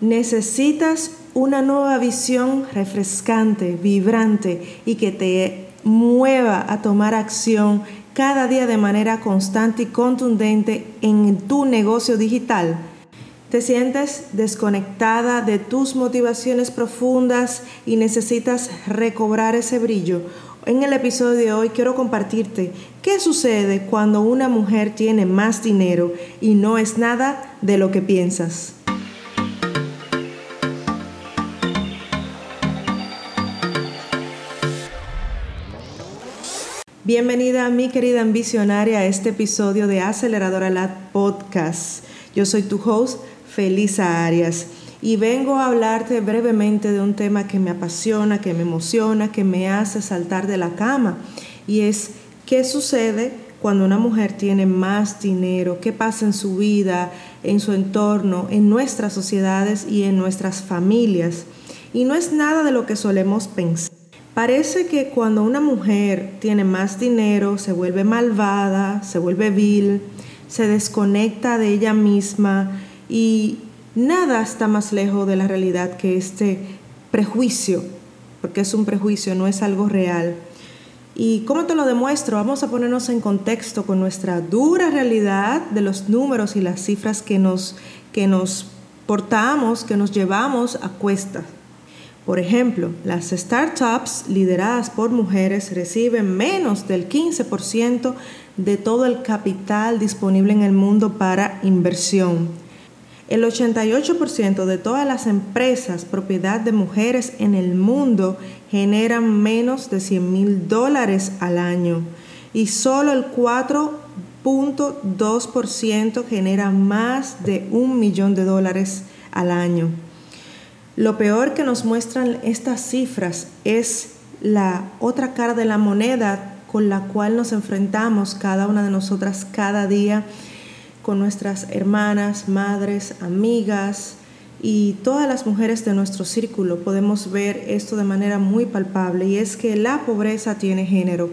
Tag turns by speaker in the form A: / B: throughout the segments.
A: Necesitas una nueva visión refrescante, vibrante y que te mueva a tomar acción cada día de manera constante y contundente en tu negocio digital. Te sientes desconectada de tus motivaciones profundas y necesitas recobrar ese brillo. En el episodio de hoy quiero compartirte qué sucede cuando una mujer tiene más dinero y no es nada de lo que piensas. Bienvenida mi querida ambicionaria a este episodio de Aceleradora Lab Podcast. Yo soy tu host, Felisa Arias, y vengo a hablarte brevemente de un tema que me apasiona, que me emociona, que me hace saltar de la cama, y es qué sucede cuando una mujer tiene más dinero, qué pasa en su vida, en su entorno, en nuestras sociedades y en nuestras familias. Y no es nada de lo que solemos pensar. Parece que cuando una mujer tiene más dinero se vuelve malvada, se vuelve vil, se desconecta de ella misma y nada está más lejos de la realidad que este prejuicio, porque es un prejuicio, no es algo real. ¿Y cómo te lo demuestro? Vamos a ponernos en contexto con nuestra dura realidad de los números y las cifras que nos, que nos portamos, que nos llevamos a cuestas. Por ejemplo, las startups lideradas por mujeres reciben menos del 15% de todo el capital disponible en el mundo para inversión. El 88% de todas las empresas propiedad de mujeres en el mundo generan menos de 100 mil dólares al año y solo el 4.2% genera más de un millón de dólares al año. Lo peor que nos muestran estas cifras es la otra cara de la moneda con la cual nos enfrentamos cada una de nosotras cada día con nuestras hermanas, madres, amigas y todas las mujeres de nuestro círculo. Podemos ver esto de manera muy palpable y es que la pobreza tiene género.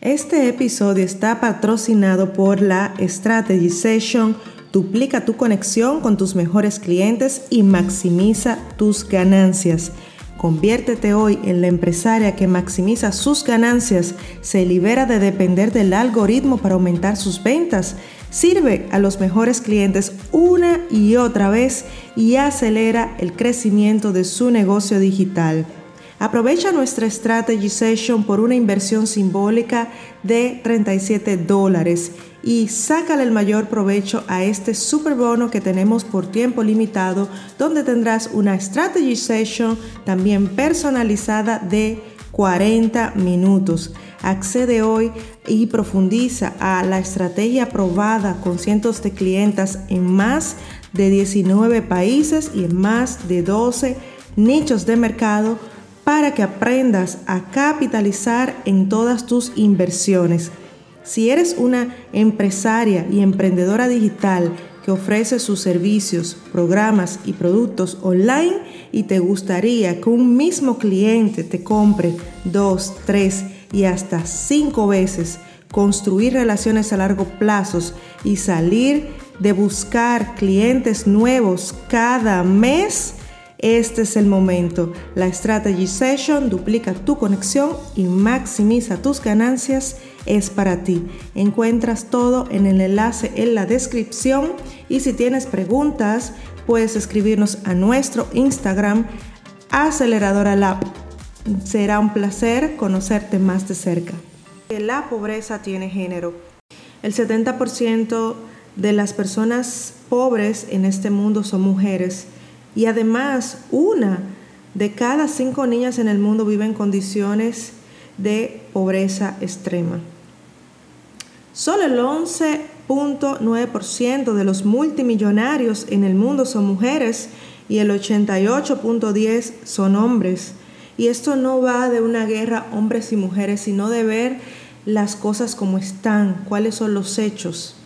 A: Este episodio está patrocinado por la Strategy Session Duplica tu conexión con tus mejores clientes y maximiza tus ganancias. Conviértete hoy en la empresaria que maximiza sus ganancias, se libera de depender del algoritmo para aumentar sus ventas, sirve a los mejores clientes una y otra vez y acelera el crecimiento de su negocio digital. Aprovecha nuestra Strategy Session por una inversión simbólica de 37 dólares y sácale el mayor provecho a este super bono que tenemos por tiempo limitado, donde tendrás una strategy session también personalizada de 40 minutos. Accede hoy y profundiza a la estrategia probada con cientos de clientas en más de 19 países y en más de 12 nichos de mercado para que aprendas a capitalizar en todas tus inversiones. Si eres una empresaria y emprendedora digital que ofrece sus servicios, programas y productos online y te gustaría que un mismo cliente te compre dos, tres y hasta cinco veces, construir relaciones a largo plazo y salir de buscar clientes nuevos cada mes, este es el momento. La Strategy Session duplica tu conexión y maximiza tus ganancias. Es para ti. Encuentras todo en el enlace en la descripción y si tienes preguntas puedes escribirnos a nuestro Instagram Aceleradora Lab. Será un placer conocerte más de cerca. La pobreza tiene género. El 70% de las personas pobres en este mundo son mujeres y además, una de cada cinco niñas en el mundo vive en condiciones de pobreza extrema. Solo el 11.9% de los multimillonarios en el mundo son mujeres y el 88.10% son hombres. Y esto no va de una guerra hombres y mujeres, sino de ver las cosas como están, cuáles son los hechos.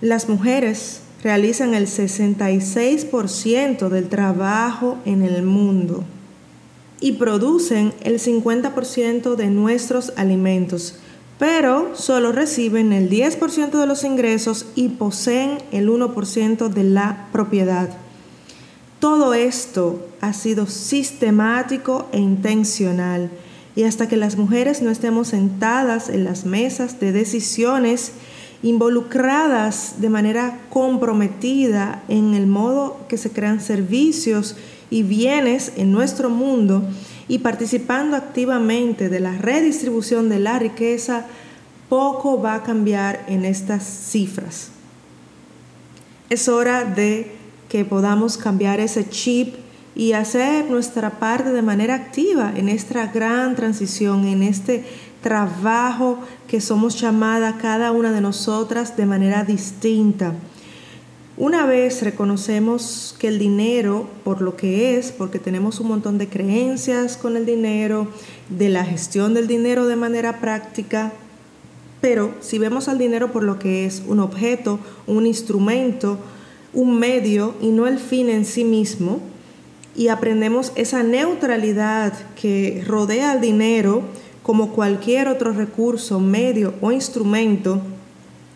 A: Las mujeres realizan el 66% del trabajo en el mundo y producen el 50% de nuestros alimentos, pero solo reciben el 10% de los ingresos y poseen el 1% de la propiedad. Todo esto ha sido sistemático e intencional y hasta que las mujeres no estemos sentadas en las mesas de decisiones, involucradas de manera comprometida en el modo que se crean servicios y bienes en nuestro mundo y participando activamente de la redistribución de la riqueza, poco va a cambiar en estas cifras. Es hora de que podamos cambiar ese chip y hacer nuestra parte de manera activa en esta gran transición, en este trabajo que somos llamada cada una de nosotras de manera distinta. Una vez reconocemos que el dinero, por lo que es, porque tenemos un montón de creencias con el dinero, de la gestión del dinero de manera práctica, pero si vemos al dinero por lo que es un objeto, un instrumento, un medio y no el fin en sí mismo, y aprendemos esa neutralidad que rodea al dinero como cualquier otro recurso, medio o instrumento,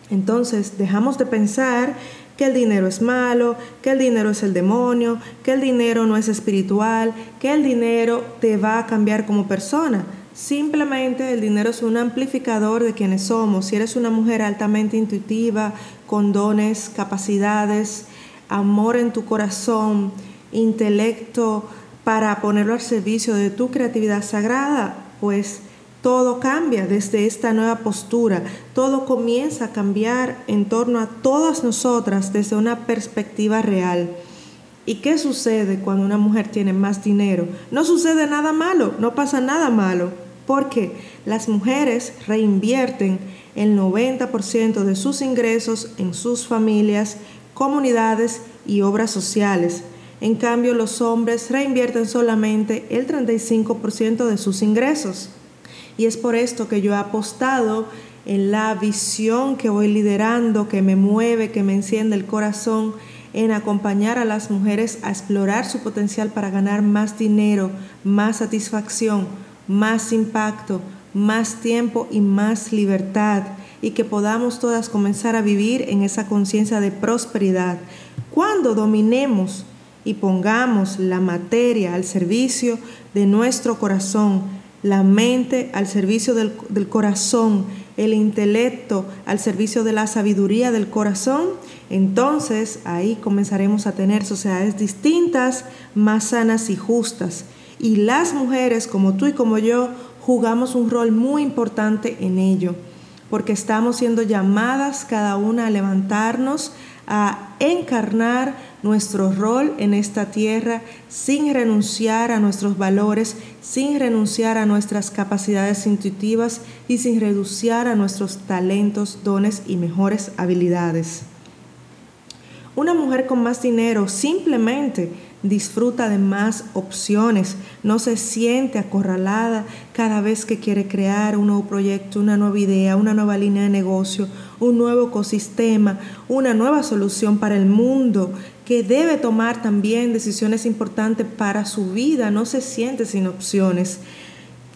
A: entonces dejamos de pensar que el dinero es malo, que el dinero es el demonio, que el dinero no es espiritual, que el dinero te va a cambiar como persona. Simplemente el dinero es un amplificador de quienes somos. Si eres una mujer altamente intuitiva, con dones, capacidades, amor en tu corazón, intelecto para ponerlo al servicio de tu creatividad sagrada, pues todo cambia desde esta nueva postura, todo comienza a cambiar en torno a todas nosotras desde una perspectiva real. ¿Y qué sucede cuando una mujer tiene más dinero? No sucede nada malo, no pasa nada malo, porque las mujeres reinvierten el 90% de sus ingresos en sus familias, comunidades y obras sociales. En cambio, los hombres reinvierten solamente el 35% de sus ingresos. Y es por esto que yo he apostado en la visión que voy liderando, que me mueve, que me enciende el corazón, en acompañar a las mujeres a explorar su potencial para ganar más dinero, más satisfacción, más impacto, más tiempo y más libertad y que podamos todas comenzar a vivir en esa conciencia de prosperidad. Cuando dominemos y pongamos la materia al servicio de nuestro corazón, la mente al servicio del, del, corazón, el intelecto al servicio de la sabiduría del corazón, entonces ahí comenzaremos a tener sociedades distintas, más sanas y justas. Y las mujeres como tú y como yo jugamos un rol muy importante en ello porque estamos siendo llamadas cada una a levantarnos, a encarnar nuestro rol en esta tierra sin renunciar a nuestros valores, sin renunciar a nuestras capacidades intuitivas y sin renunciar a nuestros talentos, dones y mejores habilidades. Una mujer con más dinero simplemente disfruta de más opciones, no se siente acorralada cada vez que quiere crear un nuevo proyecto, una nueva idea, una nueva línea de negocio, un nuevo ecosistema, una nueva solución para el mundo, que debe tomar también decisiones importantes para su vida, no se siente sin opciones.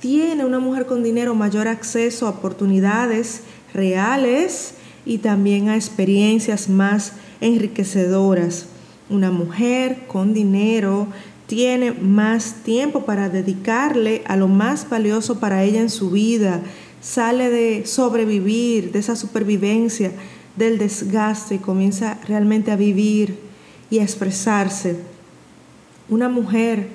A: Tiene una mujer con dinero mayor acceso a oportunidades reales y también a experiencias más enriquecedoras. Una mujer con dinero tiene más tiempo para dedicarle a lo más valioso para ella en su vida. Sale de sobrevivir, de esa supervivencia, del desgaste y comienza realmente a vivir y a expresarse. Una mujer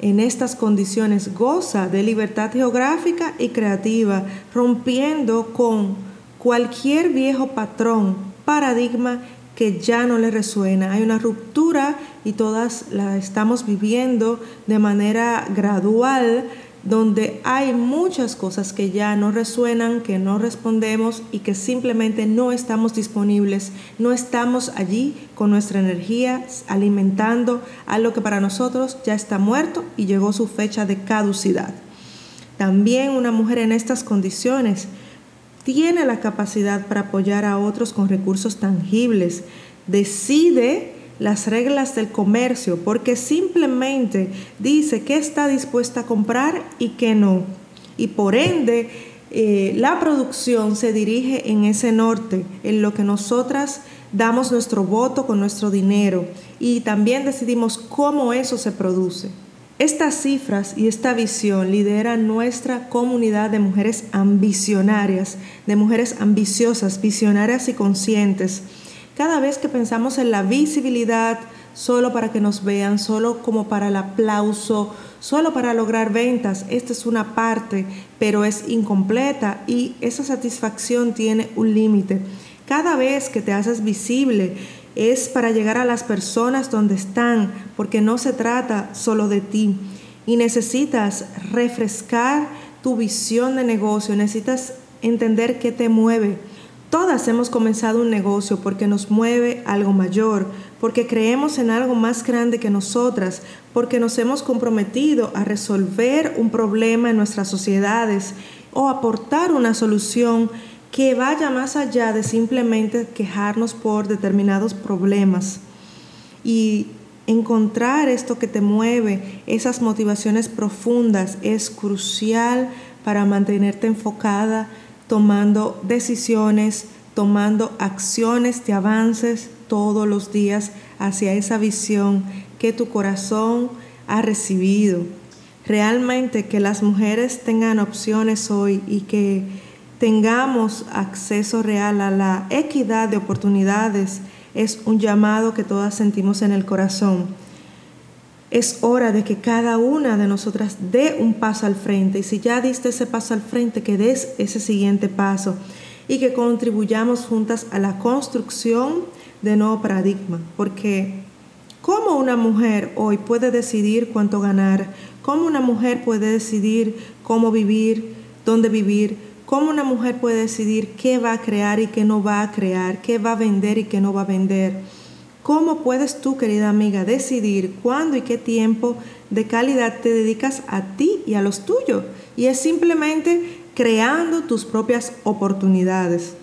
A: en estas condiciones goza de libertad geográfica y creativa, rompiendo con cualquier viejo patrón, paradigma que ya no le resuena. Hay una ruptura y todas la estamos viviendo de manera gradual, donde hay muchas cosas que ya no resuenan, que no respondemos y que simplemente no estamos disponibles, no estamos allí con nuestra energía alimentando a lo que para nosotros ya está muerto y llegó su fecha de caducidad. También una mujer en estas condiciones tiene la capacidad para apoyar a otros con recursos tangibles, decide las reglas del comercio porque simplemente dice qué está dispuesta a comprar y qué no. Y por ende, eh, la producción se dirige en ese norte, en lo que nosotras damos nuestro voto con nuestro dinero. y también decidimos cómo eso se produce. Estas cifras y esta visión lideran nuestra comunidad de mujeres ambicionarias, de mujeres ambiciosas, visionarias y conscientes. Cada vez que pensamos en la visibilidad solo para que nos vean, solo como para el aplauso, solo para lograr ventas, esta es una parte, pero es incompleta y esa satisfacción tiene un límite. Cada vez que te haces visible, es para llegar a las personas donde están, porque no se trata solo de ti. Y necesitas refrescar tu visión de negocio, necesitas entender qué te mueve. Todas hemos comenzado un negocio porque nos mueve algo mayor, porque creemos en algo más grande que nosotras, porque nos hemos comprometido a resolver un problema en nuestras sociedades o aportar una solución que vaya más allá de simplemente quejarnos por determinados problemas y encontrar esto que te mueve, esas motivaciones profundas, es crucial para mantenerte enfocada, tomando decisiones, tomando acciones de avances todos los días hacia esa visión que tu corazón ha recibido. Realmente que las mujeres tengan opciones hoy y que tengamos acceso real a la equidad de oportunidades es un llamado que todas sentimos en el corazón. Es hora de que cada una de nosotras dé un paso al frente y si ya diste ese paso al frente, que des ese siguiente paso y que contribuyamos juntas a la construcción de nuevo paradigma, porque ¿cómo una mujer hoy puede decidir cuánto ganar? ¿Cómo una mujer puede decidir cómo vivir, dónde vivir? ¿Cómo una mujer puede decidir qué va a crear y qué no va a crear, qué va a vender y qué no va a vender? ¿Cómo puedes tú, querida amiga, decidir cuándo y qué tiempo de calidad te dedicas a ti y a los tuyos? Y es simplemente creando tus propias oportunidades.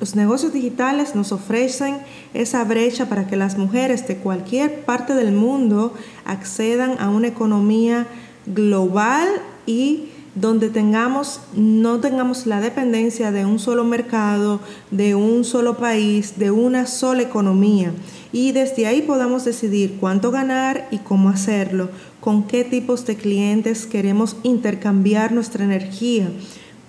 A: Los negocios digitales nos ofrecen esa brecha para que las mujeres de cualquier parte del mundo accedan a una economía global y donde tengamos, no tengamos la dependencia de un solo mercado, de un solo país, de una sola economía. Y desde ahí podamos decidir cuánto ganar y cómo hacerlo, con qué tipos de clientes queremos intercambiar nuestra energía,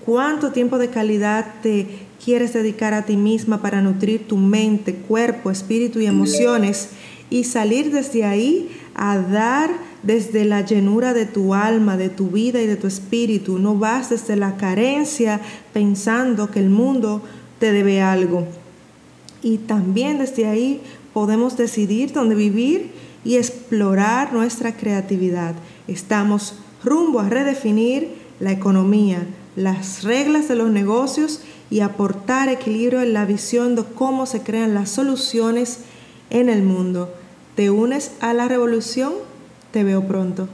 A: cuánto tiempo de calidad te quieres dedicar a ti misma para nutrir tu mente, cuerpo, espíritu y emociones y salir desde ahí a dar desde la llenura de tu alma, de tu vida y de tu espíritu. No vas desde la carencia pensando que el mundo te debe algo. Y también desde ahí podemos decidir dónde vivir y explorar nuestra creatividad. Estamos rumbo a redefinir la economía, las reglas de los negocios y aportar equilibrio en la visión de cómo se crean las soluciones en el mundo. ¿Te unes a la revolución? Te veo pronto.